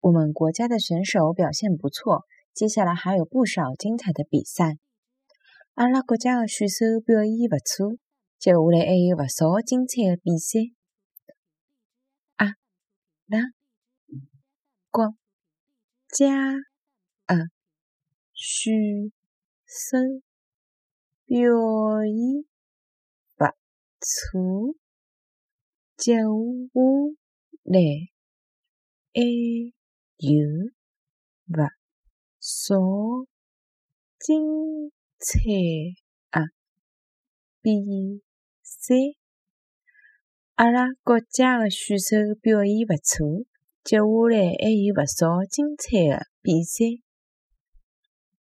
我们国家的选手表现不错，接下来还有不少精彩的比赛。阿拉国家的选手表现不错，接下来还有不少精彩的比赛。阿拉国家的选手表现不错，接下来还。有勿少精彩的比赛，阿拉国家的选手表现勿错，接下来还有勿少精彩的比赛。